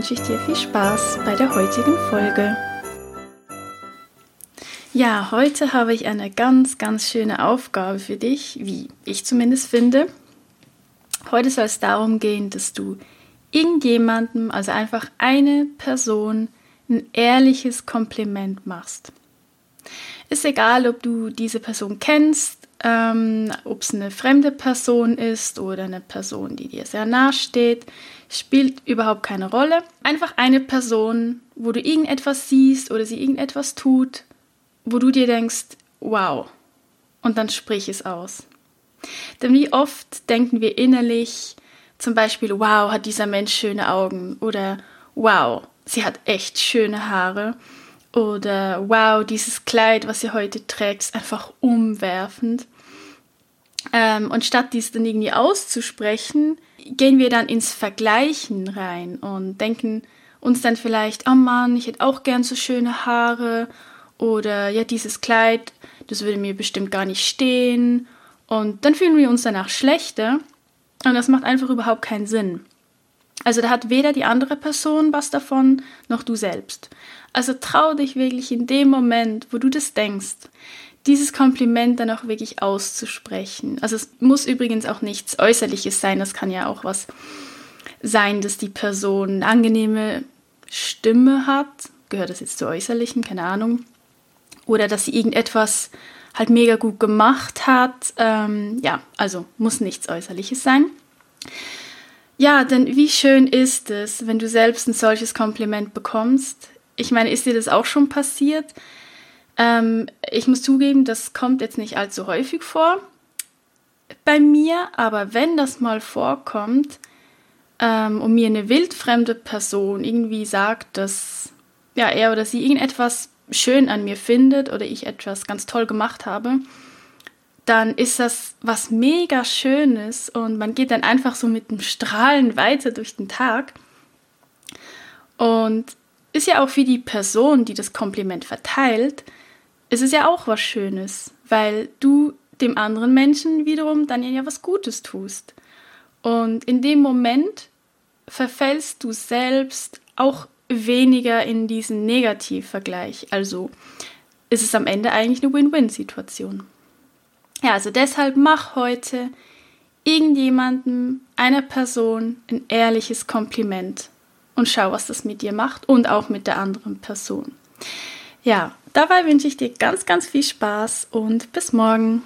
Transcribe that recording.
wünsche ich dir viel Spaß bei der heutigen Folge. Ja, heute habe ich eine ganz, ganz schöne Aufgabe für dich, wie ich zumindest finde. Heute soll es darum gehen, dass du irgendjemandem, also einfach eine Person, ein ehrliches Kompliment machst. Ist egal, ob du diese Person kennst ähm, Ob es eine fremde Person ist oder eine Person, die dir sehr nahe steht, spielt überhaupt keine Rolle. Einfach eine Person, wo du irgendetwas siehst oder sie irgendetwas tut, wo du dir denkst, wow, und dann sprich es aus. Denn wie oft denken wir innerlich zum Beispiel, wow, hat dieser Mensch schöne Augen oder wow, sie hat echt schöne Haare oder wow, dieses Kleid, was sie heute trägt, ist einfach umwerfend. Ähm, und statt dies dann irgendwie auszusprechen, gehen wir dann ins Vergleichen rein und denken uns dann vielleicht, oh Mann, ich hätte auch gern so schöne Haare oder ja, dieses Kleid, das würde mir bestimmt gar nicht stehen. Und dann fühlen wir uns danach schlechter und das macht einfach überhaupt keinen Sinn. Also da hat weder die andere Person was davon, noch du selbst. Also trau dich wirklich in dem Moment, wo du das denkst, dieses Kompliment dann auch wirklich auszusprechen. Also es muss übrigens auch nichts Äußerliches sein, das kann ja auch was sein, dass die Person eine angenehme Stimme hat. Gehört das jetzt zu Äußerlichen? Keine Ahnung. Oder dass sie irgendetwas halt mega gut gemacht hat. Ähm, ja, also muss nichts Äußerliches sein. Ja, denn wie schön ist es, wenn du selbst ein solches Kompliment bekommst. Ich meine, ist dir das auch schon passiert? Ähm, ich muss zugeben, das kommt jetzt nicht allzu häufig vor bei mir, aber wenn das mal vorkommt ähm, und mir eine wildfremde Person irgendwie sagt, dass ja, er oder sie irgendetwas schön an mir findet oder ich etwas ganz toll gemacht habe, dann ist das was mega Schönes und man geht dann einfach so mit dem Strahlen weiter durch den Tag. Und ist ja auch für die Person, die das Kompliment verteilt, es ist ja auch was Schönes, weil du dem anderen Menschen wiederum dann ja was Gutes tust. Und in dem Moment verfällst du selbst auch weniger in diesen Negativvergleich. Also ist es am Ende eigentlich eine Win-Win-Situation. Ja, also deshalb mach heute irgendjemandem, einer Person ein ehrliches Kompliment und schau, was das mit dir macht und auch mit der anderen Person. Ja, dabei wünsche ich dir ganz, ganz viel Spaß und bis morgen.